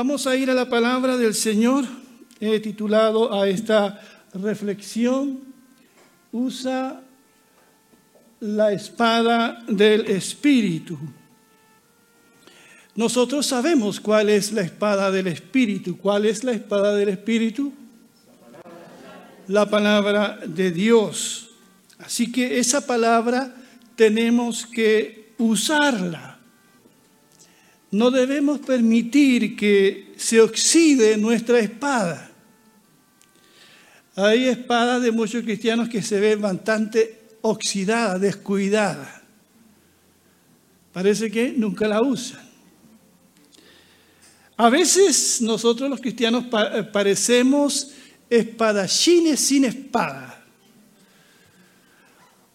Vamos a ir a la palabra del Señor. He titulado a esta reflexión, usa la espada del Espíritu. Nosotros sabemos cuál es la espada del Espíritu. ¿Cuál es la espada del Espíritu? La palabra de Dios. Así que esa palabra tenemos que usarla. No debemos permitir que se oxide nuestra espada. Hay espadas de muchos cristianos que se ven bastante oxidadas, descuidadas. Parece que nunca la usan. A veces nosotros los cristianos parecemos espadachines sin espada.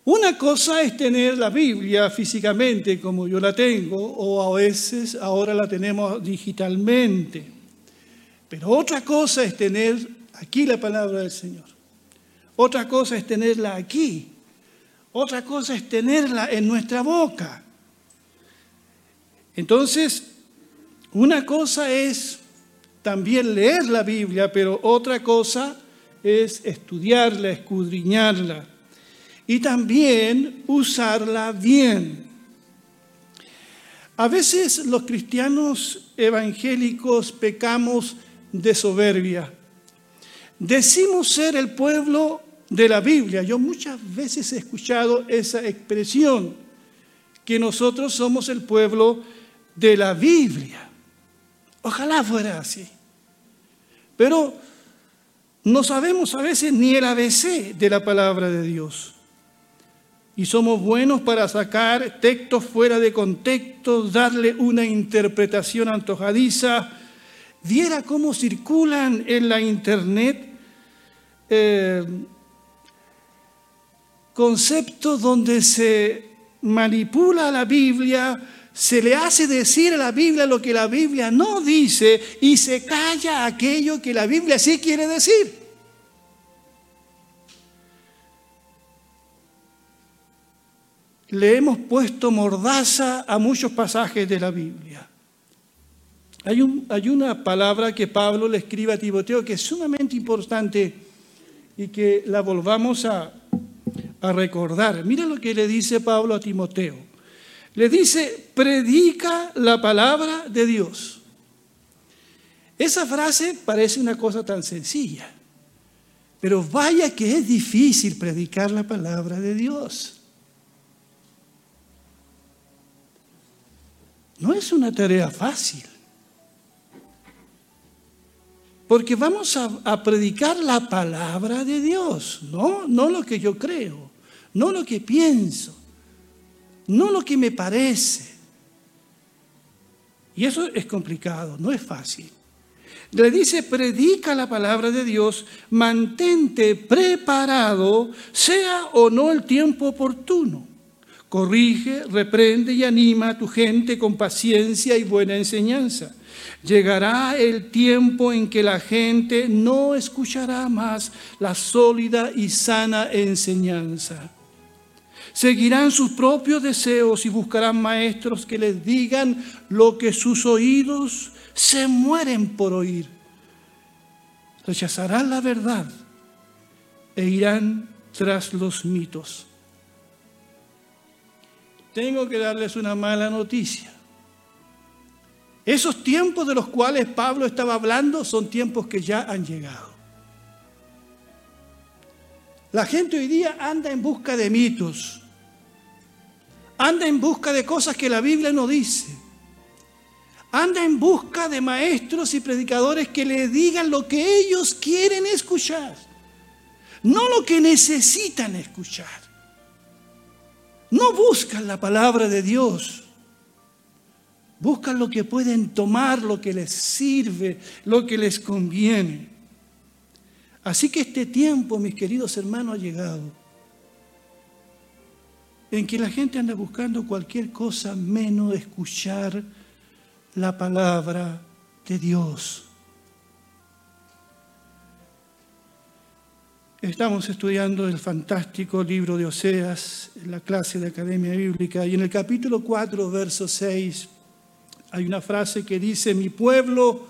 Una cosa es tener la Biblia físicamente como yo la tengo, o a veces ahora la tenemos digitalmente. Pero otra cosa es tener aquí la palabra del Señor. Otra cosa es tenerla aquí. Otra cosa es tenerla en nuestra boca. Entonces, una cosa es también leer la Biblia, pero otra cosa es estudiarla, escudriñarla y también usarla bien. A veces los cristianos evangélicos pecamos de soberbia. Decimos ser el pueblo de la Biblia. Yo muchas veces he escuchado esa expresión, que nosotros somos el pueblo de la Biblia. Ojalá fuera así. Pero no sabemos a veces ni el ABC de la palabra de Dios y somos buenos para sacar textos fuera de contexto, darle una interpretación antojadiza. Viera cómo circulan en la internet eh, conceptos donde se manipula la Biblia, se le hace decir a la Biblia lo que la Biblia no dice y se calla aquello que la Biblia sí quiere decir. Le hemos puesto mordaza a muchos pasajes de la Biblia. Hay, una palabra que Pablo le escribe a Timoteo que es sumamente importante y que la volvamos a, a recordar. Mira lo que le dice Pablo a Timoteo. Le dice, predica la palabra de Dios. Esa frase parece una cosa tan sencilla, pero vaya que es difícil predicar la palabra de Dios. No es una tarea fácil. Porque vamos a, predicar la palabra de Dios, ¿no? No lo que yo creo, no lo que pienso, no lo que me parece. Y eso es complicado, no es fácil. Le dice, predica la palabra de Dios, mantente preparado, sea o no el tiempo oportuno. Corrige, reprende y anima a tu gente con paciencia y buena enseñanza. Llegará el tiempo en que la gente no escuchará más la sólida y sana enseñanza. Seguirán sus propios deseos y buscarán maestros que les digan lo que sus oídos se mueren por oír. Rechazarán la verdad e irán tras los mitos tengo que darles una mala noticia. Esos tiempos de los cuales Pablo estaba hablando son tiempos que ya han llegado. La gente hoy día anda en busca de mitos, anda en busca de cosas que la Biblia no dice, anda en busca de maestros y predicadores que le digan lo que ellos quieren escuchar, no lo que necesitan escuchar. No buscan la palabra de Dios. Buscan lo que pueden tomar, lo que les sirve, lo que les conviene. Así que este tiempo, mis queridos hermanos, ha llegado en que la gente anda buscando cualquier cosa menos escuchar la palabra de Dios. Estamos estudiando el fantástico libro de Oseas, en la clase de Academia Bíblica, y en el capítulo 4, verso 6, hay una frase que dice, mi pueblo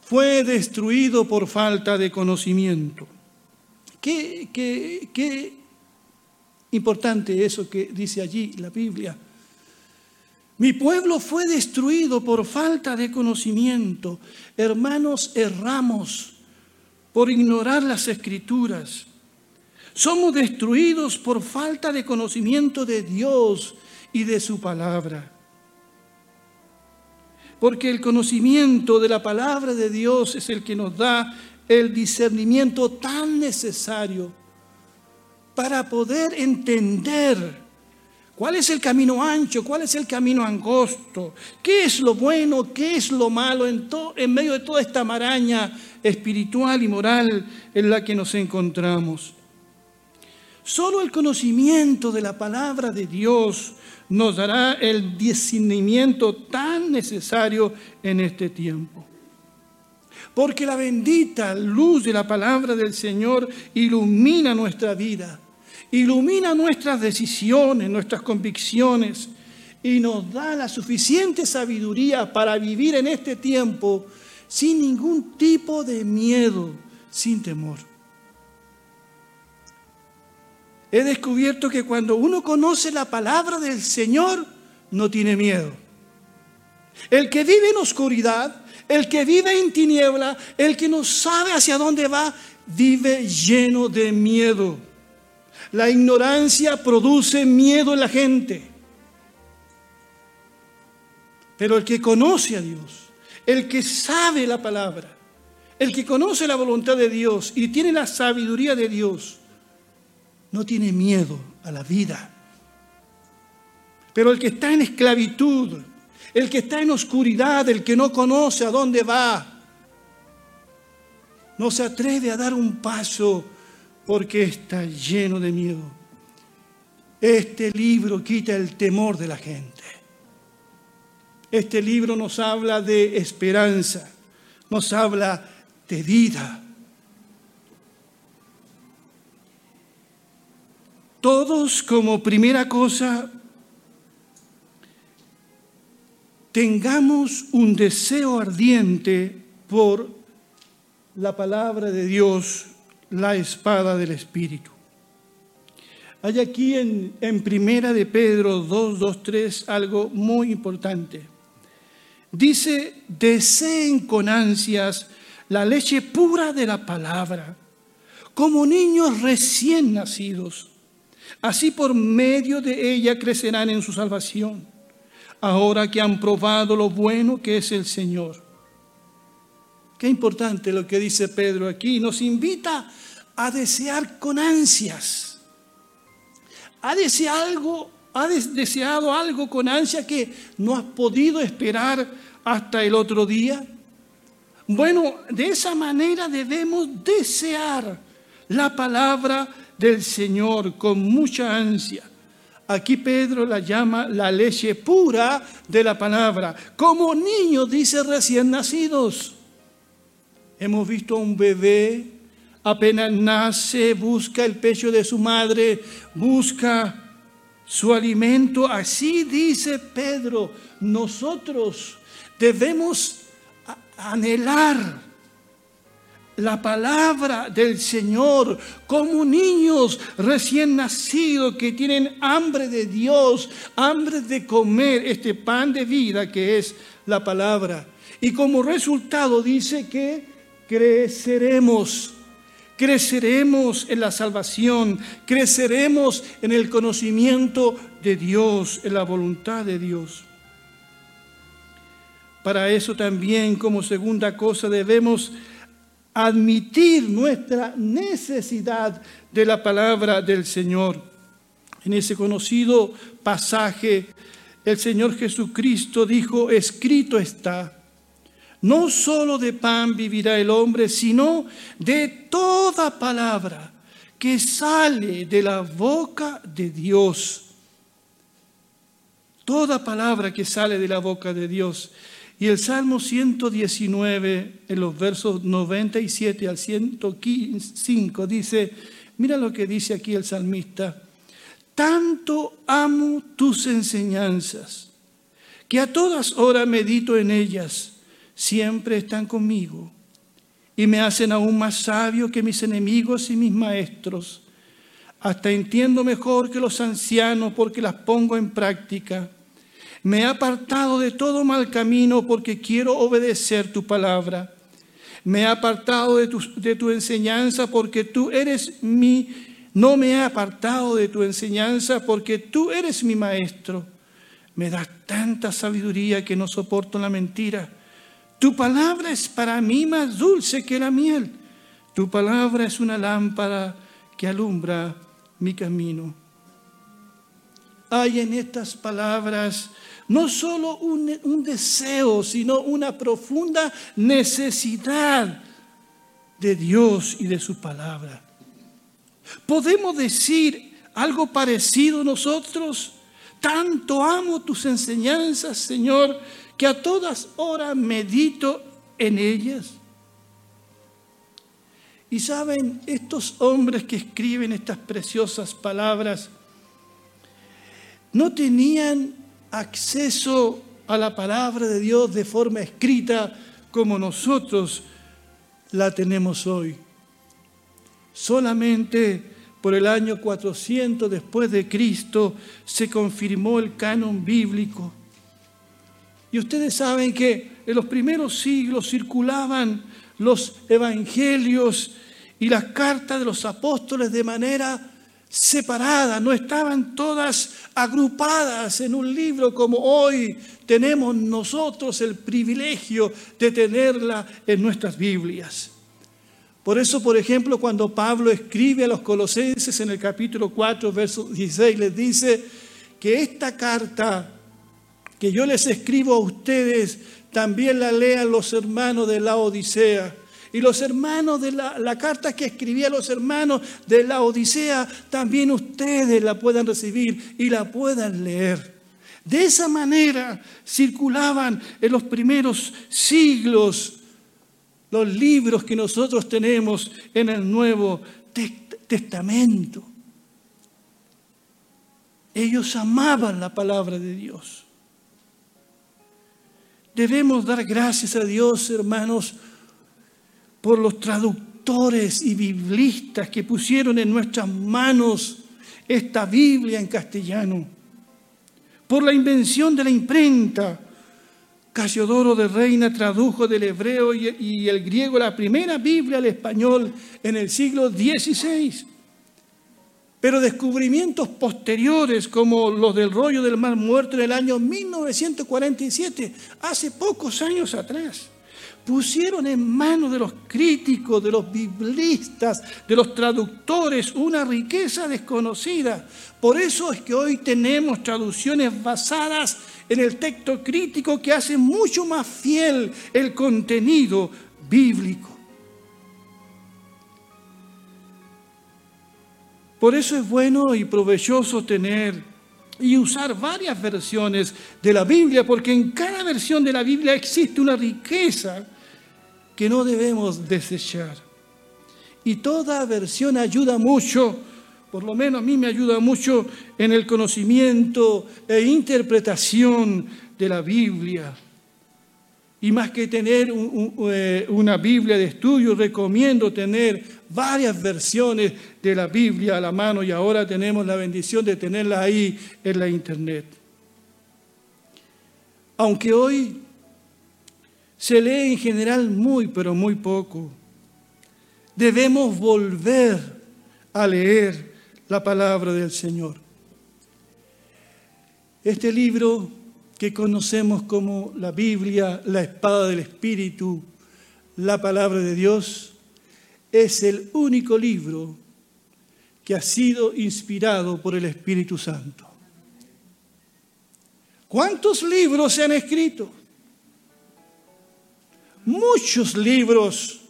fue destruido por falta de conocimiento. Qué, qué, qué importante eso que dice allí la Biblia. Mi pueblo fue destruido por falta de conocimiento. Hermanos, erramos por ignorar las escrituras. Somos destruidos por falta de conocimiento de Dios y de su palabra. Porque el conocimiento de la palabra de Dios es el que nos da el discernimiento tan necesario para poder entender cuál es el camino ancho, cuál es el camino angosto, qué es lo bueno, qué es lo malo en, en medio de toda esta maraña espiritual y moral en la que nos encontramos. Solo el conocimiento de la palabra de Dios nos dará el discernimiento tan necesario en este tiempo. Porque la bendita luz de la palabra del Señor ilumina nuestra vida, ilumina nuestras decisiones, nuestras convicciones y nos da la suficiente sabiduría para vivir en este tiempo sin ningún tipo de miedo, sin temor. he descubierto que cuando uno conoce la palabra del Señor, no tiene miedo. El que vive en oscuridad, el que vive en tiniebla, el que no sabe hacia dónde va, vive lleno de miedo. La ignorancia produce miedo en la gente. Pero el que conoce a Dios, el que sabe la palabra, el que conoce la voluntad de Dios y tiene la sabiduría de Dios, no tiene miedo a la vida. Pero el que está en esclavitud, el que está en oscuridad, el que no conoce a dónde va, no se atreve a dar un paso porque está lleno de miedo. Este libro quita el temor de la gente. Este libro nos habla de esperanza, nos habla de vida. todos como primera cosa tengamos un deseo ardiente por la palabra de Dios, la espada del Espíritu. Hay aquí en, en Primera de Pedro 2, 2, 3 algo muy importante. Dice, deseen con ansias la leche pura de la palabra, como niños recién nacidos Así por medio de ella crecerán en su salvación, ahora que han probado lo bueno que es el Señor. Qué importante lo que dice Pedro aquí. Nos invita a desear con ansias. ¿Ha deseado algo, ha deseado algo con ansia que no has podido esperar hasta el otro día? Bueno, de esa manera debemos desear la palabra del Señor con mucha ansia. Aquí Pedro la llama la leche pura de la palabra, como niños, dice recién nacidos. Hemos visto a un bebé, apenas nace, busca el pecho de su madre, busca su alimento. Así dice Pedro, nosotros debemos anhelar la palabra del Señor como niños recién nacidos que tienen hambre de Dios, hambre de comer este pan de vida que es la palabra. Y como resultado dice que creceremos, creceremos en la salvación, creceremos en el conocimiento de Dios, en la voluntad de Dios. Para eso también como segunda cosa debemos admitir nuestra necesidad de la palabra del Señor. En ese conocido pasaje, el Señor Jesucristo dijo, escrito está, no solo de pan vivirá el hombre, sino de toda palabra que sale de la boca de Dios. Toda palabra que sale de la boca de Dios. Y el Salmo 119, en los versos 97 al 105, dice, mira lo que dice aquí el salmista, tanto amo tus enseñanzas, que a todas horas medito en ellas, siempre están conmigo. y me hacen aún más sabio que mis enemigos y mis maestros. Hasta entiendo mejor que los ancianos porque las pongo en práctica. Me he apartado de todo mal camino porque quiero obedecer tu palabra. Me he apartado de tu, de tu enseñanza porque tú eres mi... No me he apartado de tu enseñanza porque tú eres mi maestro. Me das tanta sabiduría que no soporto la mentira. Tu palabra es para mí más dulce que la miel. Tu palabra es una lámpara que alumbra mi camino. Hay en estas palabras no solo un, un, deseo, sino una profunda necesidad de Dios y de su palabra. ¿Podemos decir algo parecido nosotros? Tanto amo tus enseñanzas, Señor, que a todas horas medito en ellas. Y saben, estos hombres que escriben estas preciosas palabras no tenían acceso a la palabra de Dios de forma escrita como nosotros la tenemos hoy. Solamente por el año 400 después de Cristo se confirmó el canon bíblico. Y ustedes saben que en los primeros siglos circulaban los evangelios y las cartas de los apóstoles de manera separada, no estaban todas agrupadas en un libro como hoy tenemos nosotros el privilegio de tenerla en nuestras Biblias. Por eso, por ejemplo, cuando Pablo escribe a los colosenses en el capítulo 4, verso 16, les dice que esta carta que yo les escribo a ustedes, también la lean los hermanos de la Odisea. Y los hermanos de la, la carta que escribía a los hermanos de la Odisea, también ustedes la puedan recibir y la puedan leer. De esa manera circulaban en los primeros siglos los libros que nosotros tenemos en el Nuevo Testamento. Ellos amaban la palabra de Dios. Debemos dar gracias a Dios, hermanos, por los traductores y biblistas que pusieron en nuestras manos esta Biblia en castellano, por la invención de la imprenta, Casiodoro de Reina tradujo del hebreo y el griego la primera Biblia al español en el siglo XVI. Pero descubrimientos posteriores, como los del rollo del mar muerto en el año 1947, hace pocos años atrás, pusieron en manos de los críticos, de los biblistas, de los traductores, una riqueza desconocida. Por eso es que hoy tenemos traducciones basadas en el texto crítico que hace mucho más fiel el contenido bíblico. Por eso es bueno y provechoso tener y usar varias versiones de la Biblia, porque en cada versión de la Biblia existe una riqueza que no debemos desechar. Y toda versión ayuda mucho, por lo menos a mí me ayuda mucho en el conocimiento e interpretación de la Biblia. Y más que tener eh, una Biblia de estudio, recomiendo tener varias versiones de la Biblia a la mano y ahora tenemos la bendición de tenerla ahí en la internet. Aunque hoy se lee en general muy, pero muy poco. Debemos volver a leer la palabra del Señor. Este libro que conocemos como la Biblia, la espada del Espíritu, la palabra de Dios, es el único libro que ha sido inspirado por el Espíritu Santo. ¿Cuántos libros se han escrito? muchos libros.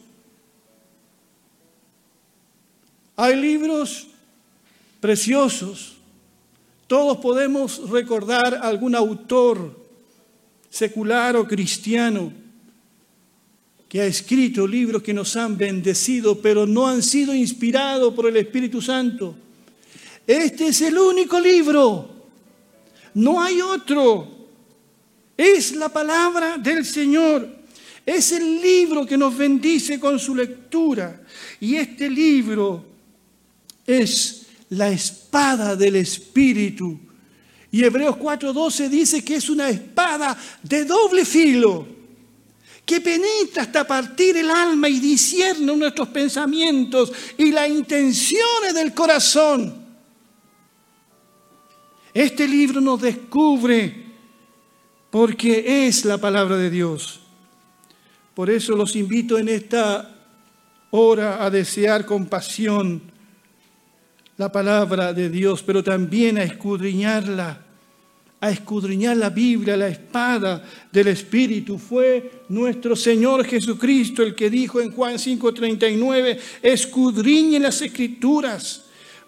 Hay libros preciosos. Todos podemos recordar algún autor secular o cristiano que ha escrito libros que nos han bendecido, pero no han sido inspirados por el Espíritu Santo. Este es el único libro. No hay otro. Es la palabra del Señor. Es el libro que nos bendice con su lectura. Y este libro es la espada del Espíritu. Y Hebreos 4:12 dice que es una espada de doble filo, que penetra hasta partir el alma y discierne nuestros pensamientos y las intenciones del corazón. Este libro nos descubre porque es la palabra de Dios. Por eso los invito en esta hora a desear con pasión la palabra de Dios, pero también a escudriñarla, a escudriñar la Biblia, la espada del Espíritu. Fue nuestro Señor Jesucristo el que dijo en Juan 5:39, escudriñen las escrituras,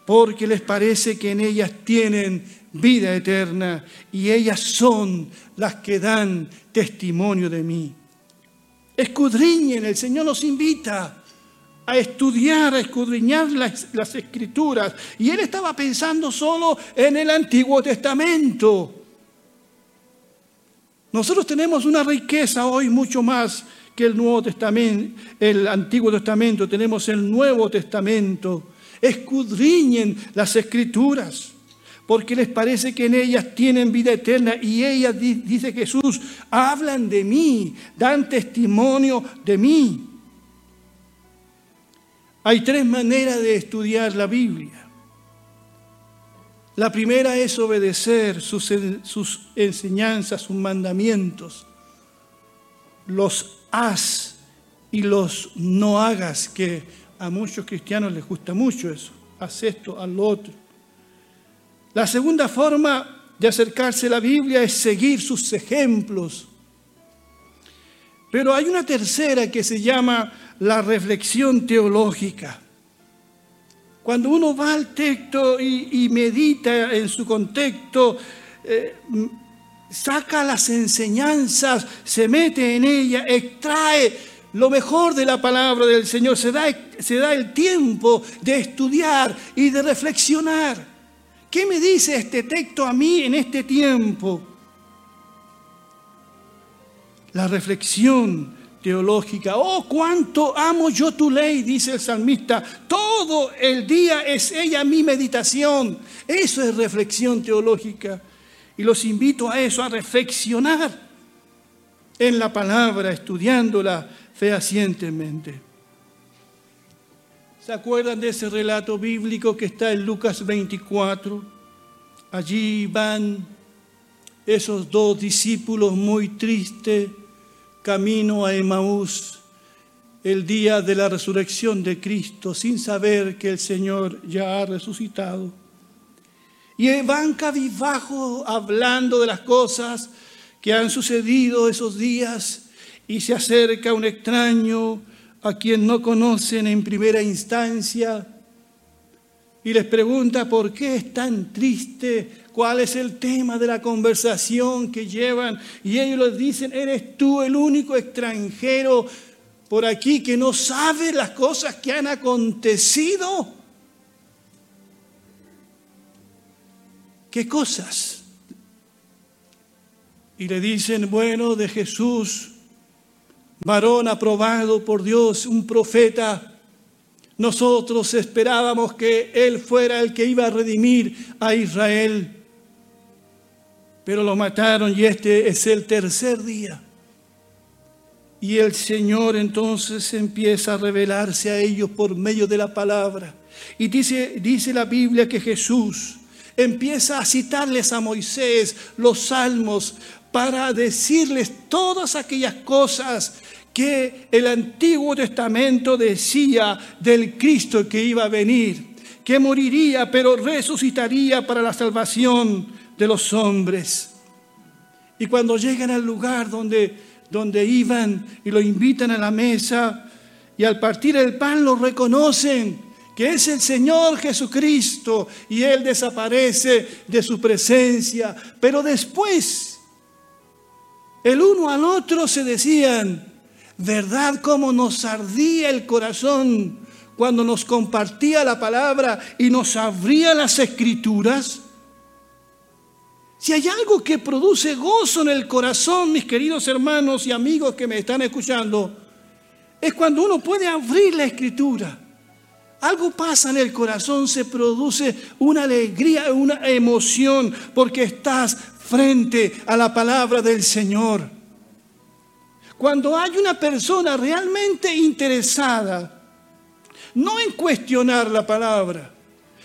porque les parece que en ellas tienen vida eterna y ellas son las que dan testimonio de mí. Escudriñen, el Señor nos invita a estudiar, a escudriñar las, escrituras. Y él estaba pensando solo en el Antiguo Testamento. Nosotros tenemos una riqueza hoy mucho más que el Nuevo Testamento, el Antiguo Testamento, tenemos el Nuevo Testamento. Escudriñen las escrituras porque les parece que en ellas tienen vida eterna y ellas, dice Jesús, hablan de mí, dan testimonio de mí. Hay tres maneras de estudiar la Biblia. La primera es obedecer sus, enseñanzas, sus mandamientos, los haz y los no hagas, que a muchos cristianos les gusta mucho eso, haz esto, haz otro. La segunda forma de acercarse a la Biblia es seguir sus ejemplos. Pero hay una tercera que se llama la reflexión teológica. Cuando uno va al texto y, medita en su contexto, eh, saca las enseñanzas, se mete en ella, extrae lo mejor de la palabra del Señor, se da, se da el tiempo de estudiar y de reflexionar. ¿Qué me dice este texto a mí en este tiempo? La reflexión teológica. Oh, cuánto amo yo tu ley, dice el salmista. Todo el día es ella mi meditación. Eso es reflexión teológica. Y los invito a eso, a reflexionar en la palabra, estudiándola fehacientemente. ¿Se acuerdan de ese relato bíblico que está en Lucas 24? Allí van esos dos discípulos muy tristes camino a Emaús el día de la resurrección de Cristo sin saber que el Señor ya ha resucitado. Y van cabizbajo hablando de las cosas que han sucedido esos días y se acerca un extraño a quien no conocen en primera instancia y les pregunta por qué es tan triste, cuál es el tema de la conversación que llevan y ellos les dicen, eres tú el único extranjero por aquí que no sabe las cosas que han acontecido. ¿Qué cosas? Y le dicen, bueno, de Jesús varón aprobado por Dios, un profeta. Nosotros esperábamos que Él fuera el que iba a redimir a Israel, pero lo mataron y este es el tercer día. Y el Señor entonces empieza a revelarse a ellos por medio de la palabra. Y dice, dice la Biblia que Jesús empieza a citarles a Moisés los salmos para decirles todas aquellas cosas que el Antiguo Testamento decía del Cristo que iba a venir, que moriría pero resucitaría para la salvación de los hombres. Y cuando llegan al lugar donde, donde iban y lo invitan a la mesa y al partir el pan lo reconocen, que es el Señor Jesucristo y Él desaparece de su presencia. Pero después el uno al otro se decían, ¿verdad cómo nos ardía el corazón cuando nos compartía la palabra y nos abría las escrituras? Si hay algo que produce gozo en el corazón, mis queridos hermanos y amigos que me están escuchando, es cuando uno puede abrir la escritura. Algo pasa en el corazón, se produce una alegría, una emoción, porque estás frente a la palabra del Señor. Cuando hay una persona realmente interesada, no en cuestionar la palabra,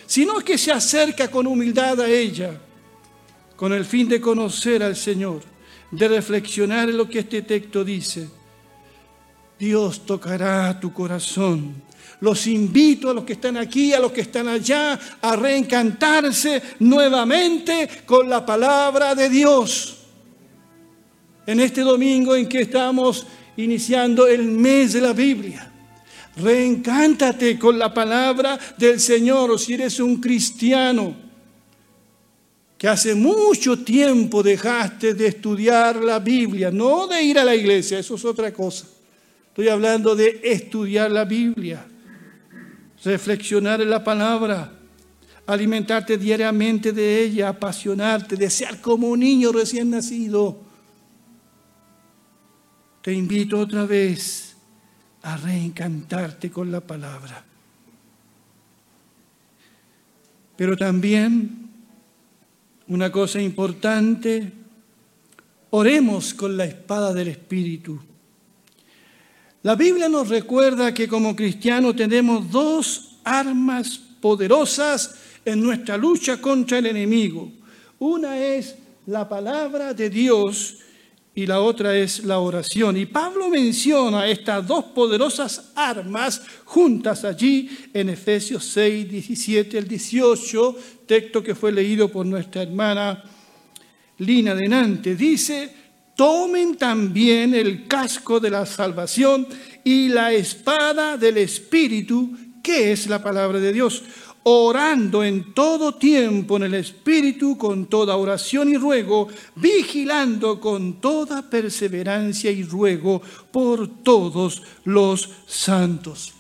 sino que se acerca con humildad a ella, con el fin de conocer al Señor, de reflexionar en lo que este texto dice, Dios tocará tu corazón. Los invito a los que están aquí, a los que están allá, a reencantarse nuevamente con la palabra de Dios en este domingo en que estamos iniciando el mes de la Biblia. Reencántate con la palabra del Señor si eres un cristiano que hace mucho tiempo dejaste de estudiar la Biblia, no de ir a la iglesia, eso es otra cosa. Estoy hablando de estudiar la Biblia, reflexionar en la palabra, alimentarte diariamente de ella, apasionarte, desear como un niño recién nacido te invito otra vez a reencantarte con la palabra. Pero también una cosa importante, oremos con la espada del Espíritu. La Biblia nos recuerda que como cristianos tenemos dos armas poderosas en nuestra lucha contra el enemigo. Una es la palabra de Dios y la otra es la oración. Y Pablo menciona estas dos poderosas armas juntas allí en Efesios 6, 17 al 18, texto que fue leído por nuestra hermana Lina Denante. Dice, tomen también el casco de la salvación y la espada del Espíritu, que es la palabra de Dios orando en todo tiempo en el Espíritu con toda oración y ruego, vigilando con toda perseverancia y ruego por todos los santos.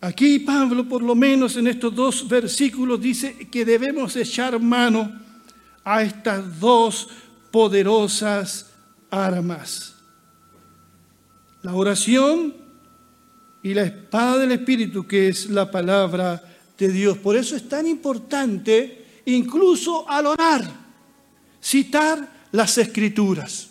Aquí Pablo, por lo menos en estos dos versículos, dice que debemos echar mano a estas dos poderosas armas. La oración y la espada del Espíritu, que es la palabra de Dios. Por eso es tan importante, incluso al orar, citar las escrituras.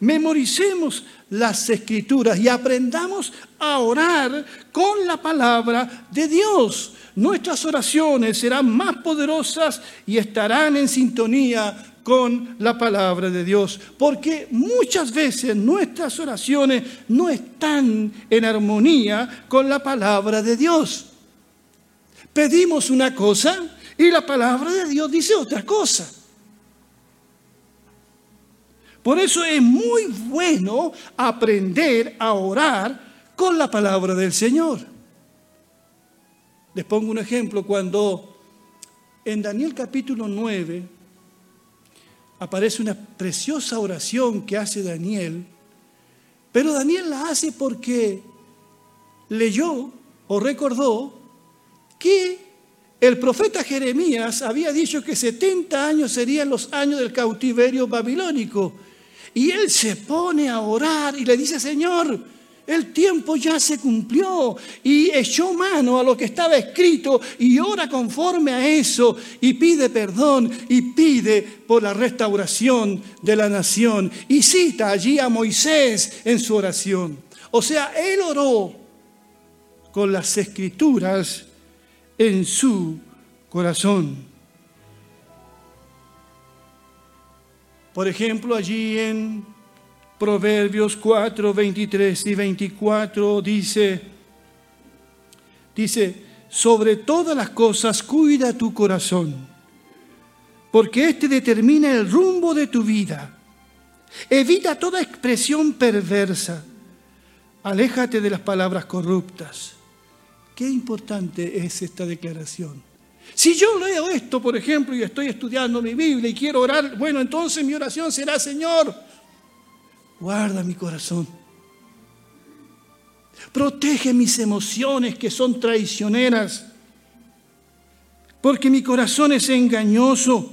Memoricemos las escrituras y aprendamos a orar con la palabra de Dios. Nuestras oraciones serán más poderosas y estarán en sintonía con la palabra de Dios, porque muchas veces nuestras oraciones no están en armonía con la palabra de Dios. Pedimos una cosa y la palabra de Dios dice otra cosa. Por eso es muy bueno aprender a orar con la palabra del Señor. Les pongo un ejemplo cuando en Daniel capítulo 9, aparece una preciosa oración que hace Daniel, pero Daniel la hace porque leyó o recordó que el profeta Jeremías había dicho que 70 años serían los años del cautiverio babilónico. Y él se pone a orar y le dice, Señor, el tiempo ya se cumplió y echó mano a lo que estaba escrito y ora conforme a eso y pide perdón y pide por la restauración de la nación. Y cita allí a Moisés en su oración. O sea, él oró con las escrituras en su corazón. Por ejemplo, allí en Proverbios 4, 23 y 24 dice, dice, sobre todas las cosas cuida tu corazón, porque éste determina el rumbo de tu vida. Evita toda expresión perversa. Aléjate de las palabras corruptas. Qué importante es esta declaración. Si yo leo esto, por ejemplo, y estoy estudiando mi Biblia y quiero orar, bueno, entonces mi oración será, Señor, Guarda mi corazón. Protege mis emociones que son traicioneras. Porque mi corazón es engañoso.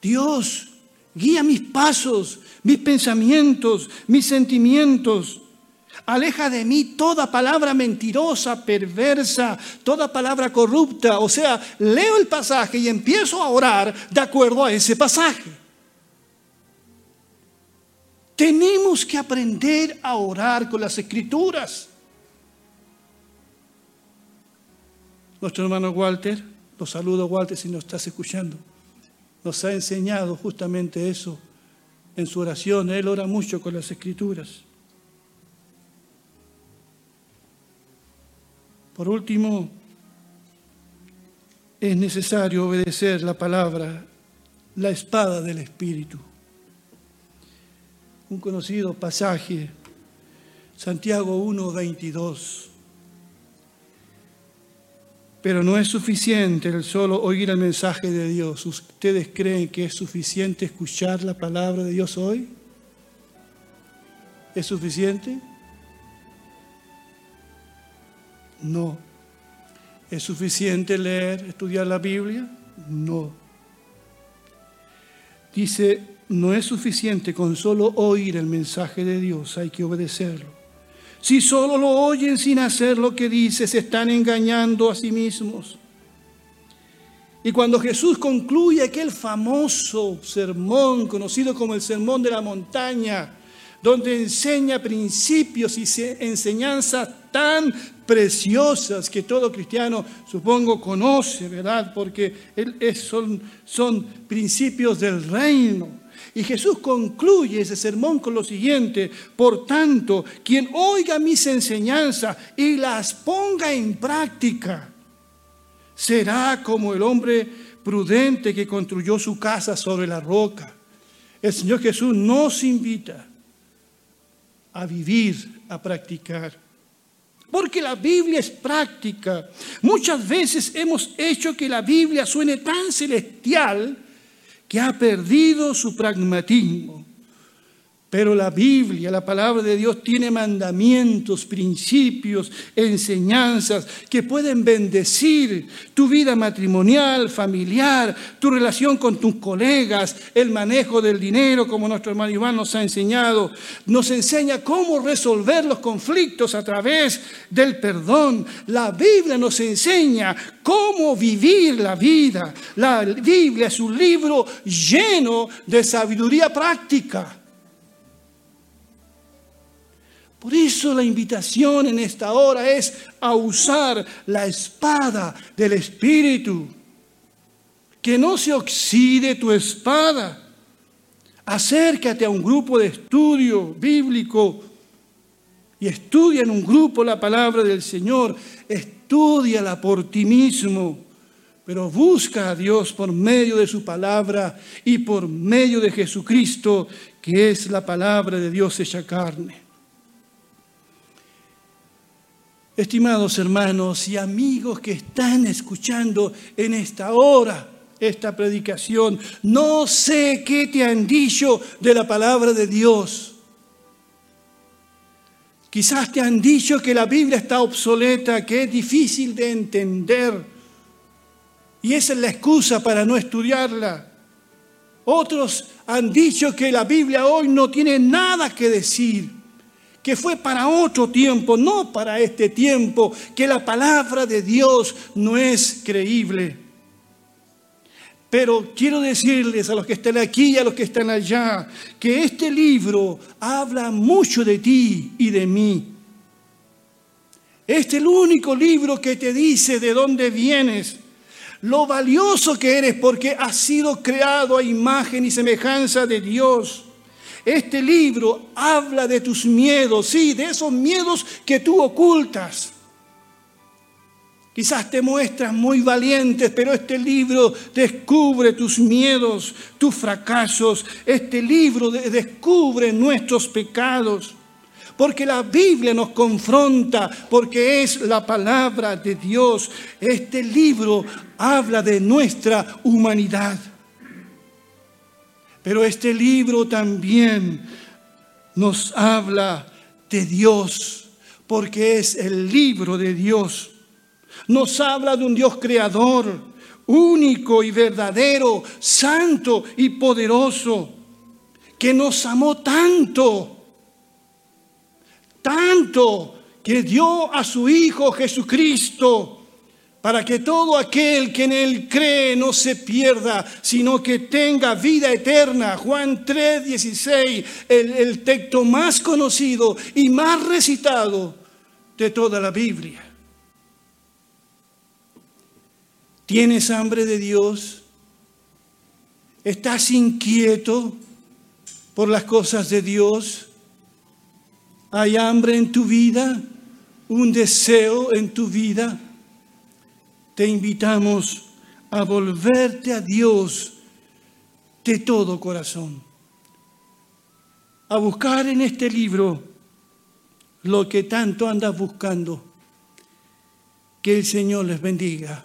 Dios, guía mis pasos, mis pensamientos, mis sentimientos. Aleja de mí toda palabra mentirosa, perversa, toda palabra corrupta. O sea, leo el pasaje y empiezo a orar de acuerdo a ese pasaje. Tenemos que aprender a orar con las escrituras. Nuestro hermano Walter, lo saludo Walter si nos estás escuchando, nos ha enseñado justamente eso en su oración. Él ora mucho con las escrituras. Por último, es necesario obedecer la palabra, la espada del Espíritu. Un conocido pasaje, Santiago 1, 22. Pero no es suficiente el solo oír el mensaje de Dios. ¿Ustedes creen que es suficiente escuchar la palabra de Dios hoy? ¿Es suficiente? No. ¿Es suficiente leer, estudiar la Biblia? No. Dice, no es suficiente con solo oír el mensaje de Dios, hay que obedecerlo. Si solo lo oyen sin hacer lo que dice, se están engañando a sí mismos. Y cuando Jesús concluye aquel famoso sermón, conocido como el Sermón de la Montaña, donde enseña principios y enseñanzas tan preciosas que todo cristiano, supongo, conoce, ¿verdad? Porque son, son principios del reino y Jesús concluye ese sermón con lo siguiente, por tanto, quien oiga mis enseñanzas y las ponga en práctica, será como el hombre prudente que construyó su casa sobre la roca. El Señor Jesús nos invita a vivir, a practicar. Porque la Biblia es práctica. Muchas veces hemos hecho que la Biblia suene tan celestial que ha perdido su pragmatismo. Pero la Biblia, la palabra de Dios, tiene mandamientos, principios, enseñanzas que pueden bendecir tu vida matrimonial, familiar, tu relación con tus colegas, el manejo del dinero, como nuestro hermano Iván nos ha enseñado. Nos enseña cómo resolver los conflictos a través del perdón. La Biblia nos enseña cómo vivir la vida. La Biblia es un libro lleno de sabiduría práctica. Por eso la invitación en esta hora es a usar la espada del Espíritu. Que no se oxide tu espada. Acércate a un grupo de estudio bíblico y estudia en un grupo la palabra del Señor. Estudiala por ti mismo. Pero busca a Dios por medio de su palabra y por medio de Jesucristo, que es la palabra de Dios hecha carne. Estimados hermanos y amigos que están escuchando en esta hora esta predicación, no sé qué te han dicho de la palabra de Dios. Quizás te han dicho que la Biblia está obsoleta, que es difícil de entender. Y esa es la excusa para no estudiarla. Otros han dicho que la Biblia hoy no tiene nada que decir que fue para otro tiempo, no para este tiempo, que la palabra de Dios no es creíble. Pero quiero decirles a los que están aquí y a los que están allá, que este libro habla mucho de ti y de mí. Este es el único libro que te dice de dónde vienes, lo valioso que eres porque has sido creado a imagen y semejanza de Dios. Este libro habla de tus miedos, sí, de esos miedos que tú ocultas. Quizás te muestras muy valiente, pero este libro descubre tus miedos, tus fracasos. Este libro descubre nuestros pecados. Porque la Biblia nos confronta, porque es la palabra de Dios. Este libro habla de nuestra humanidad. Pero este libro también nos habla de Dios, porque es el libro de Dios. Nos habla de un Dios creador, único y verdadero, santo y poderoso, que nos amó tanto, tanto que dio a su Hijo Jesucristo para que todo aquel que en Él cree no se pierda, sino que tenga vida eterna. Juan 3, 16, el, el texto más conocido y más recitado de toda la Biblia. ¿Tienes hambre de Dios? ¿Estás inquieto por las cosas de Dios? ¿Hay hambre en tu vida? ¿Un deseo en tu vida? Te invitamos a volverte a Dios de todo corazón, a buscar en este libro lo que tanto andas buscando. Que el Señor les bendiga.